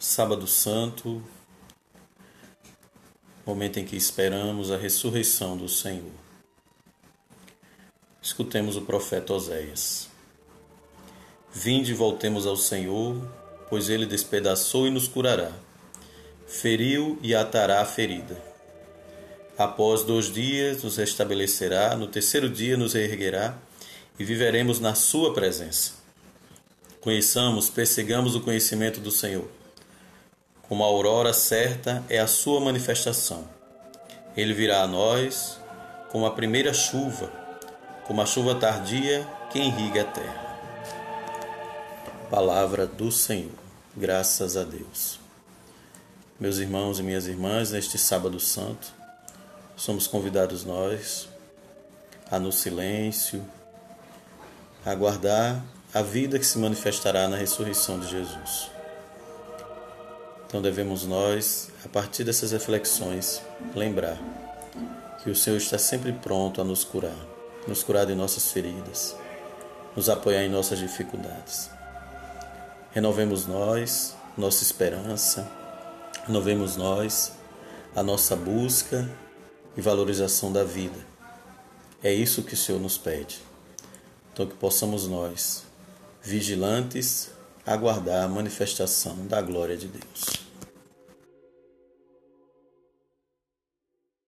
Sábado Santo, momento em que esperamos a ressurreição do Senhor. Escutemos o profeta Oséias. Vinde e voltemos ao Senhor, pois ele despedaçou e nos curará, feriu e atará a ferida. Após dois dias nos restabelecerá, no terceiro dia nos erguerá e viveremos na Sua presença. Conheçamos, persigamos o conhecimento do Senhor como a aurora certa é a sua manifestação. Ele virá a nós como a primeira chuva, como a chuva tardia que irriga a terra. Palavra do Senhor. Graças a Deus. Meus irmãos e minhas irmãs, neste sábado santo, somos convidados nós a no silêncio aguardar a vida que se manifestará na ressurreição de Jesus. Então devemos nós, a partir dessas reflexões, lembrar que o Senhor está sempre pronto a nos curar, nos curar de nossas feridas, nos apoiar em nossas dificuldades. Renovemos nós nossa esperança, renovemos nós a nossa busca e valorização da vida. É isso que o Senhor nos pede. Então que possamos nós, vigilantes, aguardar a manifestação da glória de Deus.